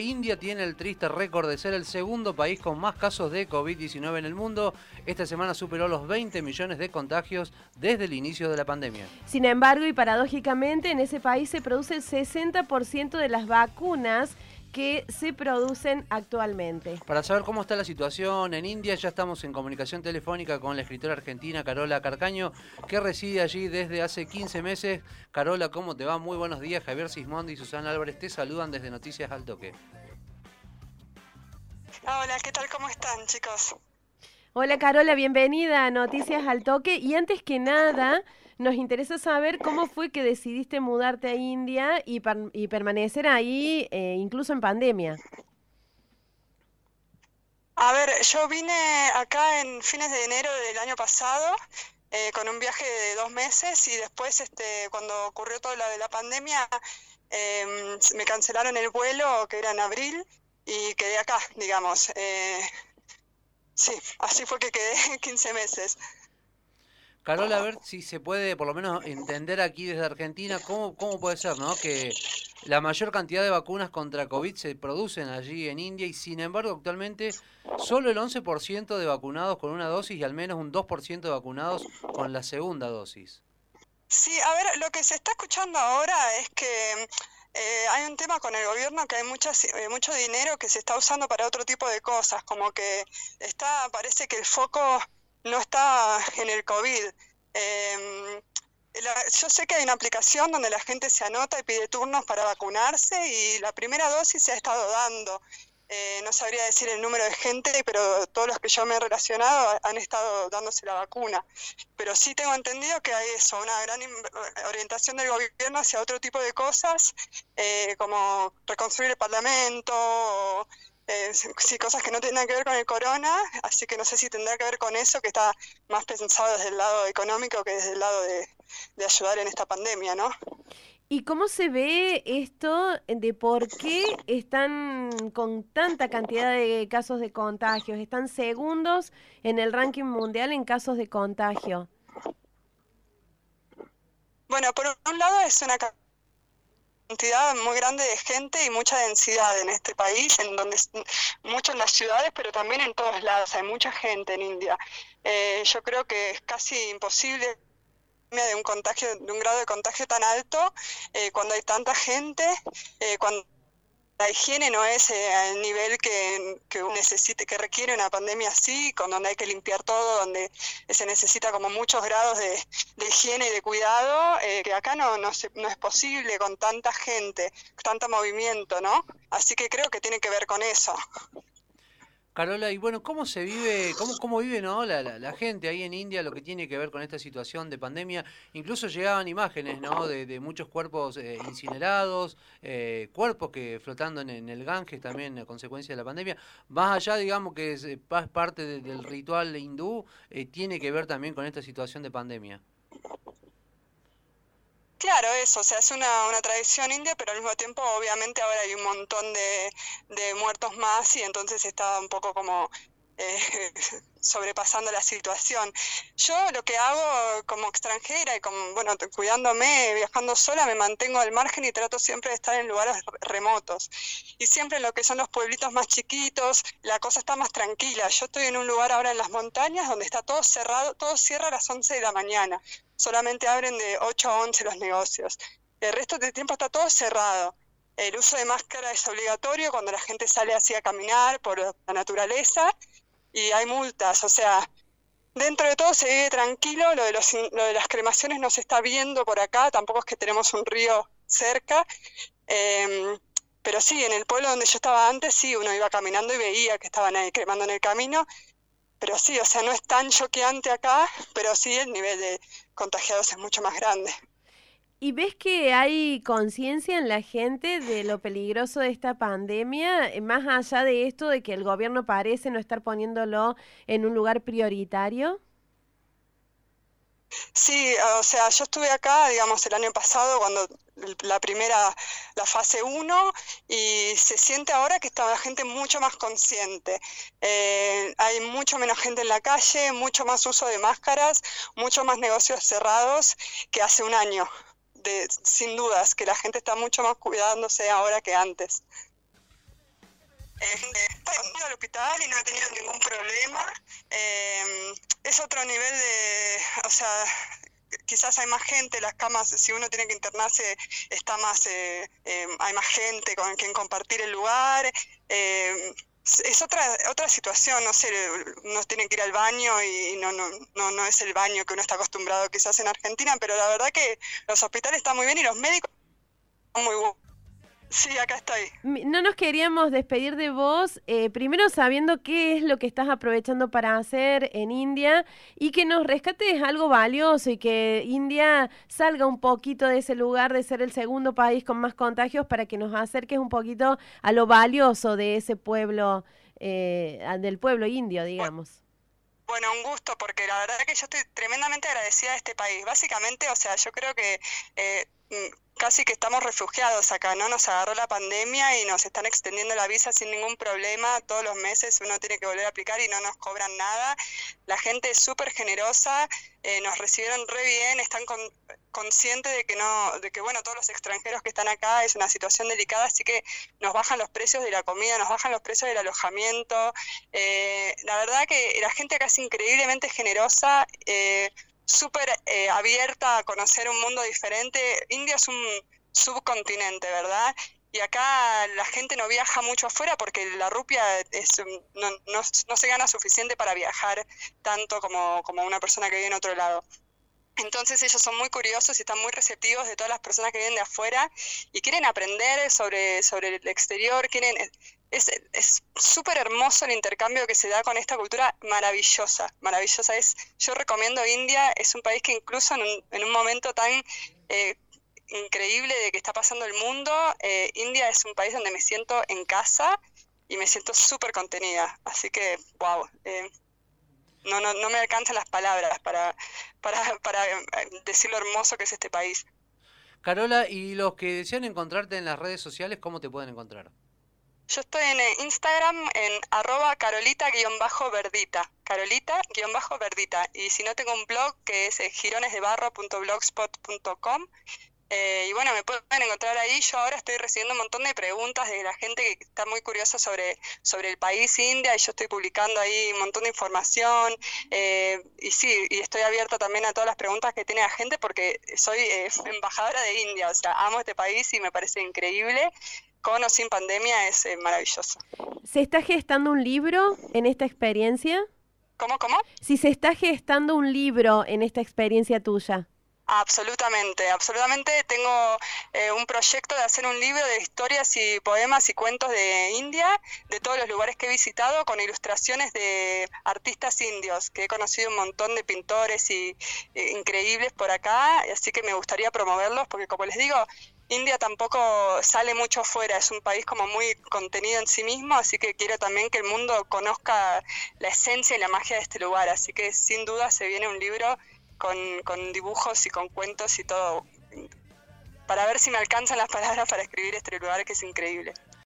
India tiene el triste récord de ser el segundo país con más casos de COVID-19 en el mundo. Esta semana superó los 20 millones de contagios desde el inicio de la pandemia. Sin embargo, y paradójicamente, en ese país se produce el 60% de las vacunas que se producen actualmente. Para saber cómo está la situación en India, ya estamos en comunicación telefónica con la escritora argentina Carola Carcaño, que reside allí desde hace 15 meses. Carola, ¿cómo te va? Muy buenos días. Javier Sismondi y Susana Álvarez te saludan desde Noticias al Toque. Hola, ¿qué tal? ¿Cómo están, chicos? Hola, Carola, bienvenida a Noticias al Toque. Y antes que nada, nos interesa saber cómo fue que decidiste mudarte a India y, permanecer ahí, eh, incluso en pandemia. A ver, yo vine acá en fines de enero del año pasado eh, con un viaje de dos meses y después, este, cuando ocurrió todo lo de la pandemia, em, me cancelaron el vuelo que era en abril y quedé acá, digamos. Eh, sí, así fue que quedé 15 meses. Carola, a ver si se puede por lo menos entender aquí desde Argentina cómo, cómo puede ser, ¿no? Que la mayor cantidad de vacunas contra COVID se producen allí en India y sin embargo actualmente solo el 11% de vacunados con una dosis y al menos un 2% de vacunados con la segunda dosis. Sí, a ver, lo que se está escuchando ahora es que eh, hay un tema con el gobierno que hay muchas, eh, mucho dinero que se está usando para otro tipo de cosas, como que está, parece que el foco no está en el COVID. Em, yo sé que hay una aplicación donde la gente se anota y pide turnos para vacunarse y la primera dosis se ha estado dando. Eh, no sabría decir el número de gente, pero todos los que yo me he relacionado han estado dándose la vacuna. Pero sí tengo entendido que hay eso, una gran orientación del gobierno hacia otro tipo de cosas, eh, como reconstruir el Parlamento, eh, sí, cosas que no tienen que ver con el corona, así que no sé si tendrá que ver con eso, que está más pensado desde el lado económico que desde el lado de, ayudar en esta pandemia, ¿no? ¿Y cómo se ve esto de por qué están con tanta cantidad de casos de contagios? Están segundos en el ranking mundial en casos de contagio. Bueno, por un lado es una cantidad muy grande de gente y mucha densidad en este país, en donde mucho en las ciudades, pero también en todos lados, hay mucha gente en India. Eh, yo creo que es casi imposible de un contagio, de un grado de contagio tan alto, eh, cuando hay tanta gente, eh, cuando la higiene no es eh, el nivel que, necesite, que requiere una pandemia así, con donde hay que limpiar todo, donde se necesita como muchos grados de, higiene y de cuidado, eh, que acá no, no, no es posible con tanta gente, tanto movimiento, ¿no? Así que creo que tiene que ver con eso. Carola, y bueno, ¿cómo se vive, cómo, cómo vive ¿no? La, la, gente ahí en India, lo que tiene que ver con esta situación de pandemia? Incluso llegaban imágenes ¿no? de, muchos cuerpos eh, incinerados, eh, cuerpos que flotando en, el Ganges también a consecuencia de la pandemia. Más allá, digamos, que es, parte del ritual hindú, eh, tiene que ver también con esta situación de pandemia. Claro, eso, o sea, es una, una tradición india, pero al mismo tiempo obviamente ahora hay un montón de, de muertos más y entonces está un poco como eh, sobrepasando la situación. Yo lo que hago como extranjera y como, bueno, cuidándome, viajando sola, me mantengo al margen y trato siempre de estar en lugares remotos. Y siempre en lo que son los pueblitos más chiquitos, la cosa está más tranquila. Yo estoy en un lugar ahora en las montañas donde está todo cerrado, todo cierra a las 11 de la mañana solamente abren de 8 a 11 los negocios. El resto del tiempo está todo cerrado. El uso de máscara es obligatorio cuando la gente sale así a caminar por la naturaleza y hay multas. O sea, dentro de todo se vive tranquilo. Lo de, los, lo de las cremaciones no se está viendo por acá, tampoco es que tenemos un río cerca. Em, pero sí, en el pueblo donde yo estaba antes, sí, uno iba caminando y veía que estaban ahí cremando en el camino pero sí, o sea, no es tan choqueante acá, pero sí el nivel de contagiados es mucho más grande. ¿Y ves que hay conciencia en la gente de lo peligroso de esta pandemia, eh, más allá de esto de que el gobierno parece no estar poniéndolo en un lugar prioritario? Sí, o sea, yo estuve acá, digamos, el año pasado cuando la primera, la fase 1, y se siente ahora que está la gente mucho más consciente. Eh, hay mucho menos gente en la calle, mucho más uso de máscaras, mucho más negocios cerrados que hace un año. De, sin dudas, que la gente está mucho más cuidándose ahora que antes. ido al hospital y no he tenido ningún problema. Eh, es otro nivel de, o sea, quizás hay más gente, las camas, si uno tiene que internarse, está más, eh, eh, hay más gente con quien compartir el lugar. Es otra otra situación, no sé, uno tiene que ir al baño y no, no, no, no es el baño que uno está acostumbrado quizás en Argentina, pero la verdad que los hospitales están muy bien y los médicos son muy buenos. Sí, acá estoy. No nos queríamos despedir de vos, eh, primero sabiendo qué es lo que estás aprovechando para hacer en India y que nos rescates algo valioso y que India salga un poquito de ese lugar de ser el segundo país con más contagios para que nos acerques un poquito a lo valioso de ese pueblo, eh, del pueblo indio, digamos. Bueno, un gusto, porque la verdad que yo estoy tremendamente agradecida a este país. Básicamente, o sea, yo creo que eh, casi que estamos refugiados acá, ¿no? Nos agarró la pandemia y nos están extendiendo la visa sin ningún problema. Todos los meses uno tiene que volver a aplicar y no nos cobran nada. La gente es súper generosa, eh, nos recibieron re bien, están conscientes de que no, de que bueno, todos los extranjeros que están acá es una situación delicada, así que nos bajan los precios de la comida, nos bajan los precios del alojamiento. Eh, la verdad que la gente acá es increíblemente generosa. Eh, súper eh, abierta a conocer un mundo diferente. India es un subcontinente, ¿verdad? Y acá la gente no viaja mucho afuera porque la rupia es, no, no, se gana suficiente para viajar tanto como, como una persona que vive en otro lado. Entonces ellos son muy curiosos y están muy receptivos de todas las personas que vienen de afuera y quieren aprender sobre, sobre el exterior, quieren es súper hermoso el intercambio que se da con esta cultura maravillosa, maravillosa. Es, yo recomiendo India, es un país que incluso en un, en un momento tan eh, increíble de que está pasando el mundo, eh, India es un país donde me siento en casa y me siento súper contenida. Así que, wow, eh, no, no, no me alcanzan las palabras para, para, para decir lo hermoso que es este país. Carola, y los que desean encontrarte en las redes sociales, ¿cómo te pueden encontrar? Yo estoy en eh, Instagram en arroba carolita-verdita, carolita-verdita. Y si no, tengo un blog que es eh, gironesdebarro.blogspot.com. Eh, y bueno, me pueden encontrar ahí. Yo ahora estoy recibiendo un montón de preguntas de la gente que está muy curiosa sobre, sobre el país India y yo estoy publicando ahí un montón de información. y sí, y estoy abierta también a todas las preguntas que tiene la gente porque soy embajadora de India, o sea, amo este país y me parece increíble con o sin pandemia es eh, maravilloso. ¿Se está gestando un libro en esta experiencia? ¿Cómo, cómo? Si se está gestando un libro en esta experiencia tuya. Absolutamente, absolutamente. Tengo eh, un proyecto de hacer un libro de historias y poemas y cuentos de India, de todos los lugares que he visitado, con ilustraciones de artistas indios, que he conocido un montón de pintores y eh, increíbles por acá, así que me gustaría promoverlos, porque como les digo, India tampoco sale mucho afuera, es un país como muy contenido en sí mismo, así que quiero también que el mundo conozca la esencia y la magia de este lugar, así que sin duda se viene un libro con, con dibujos y con cuentos y todo, para ver si me alcanzan las palabras para escribir este lugar que es increíble.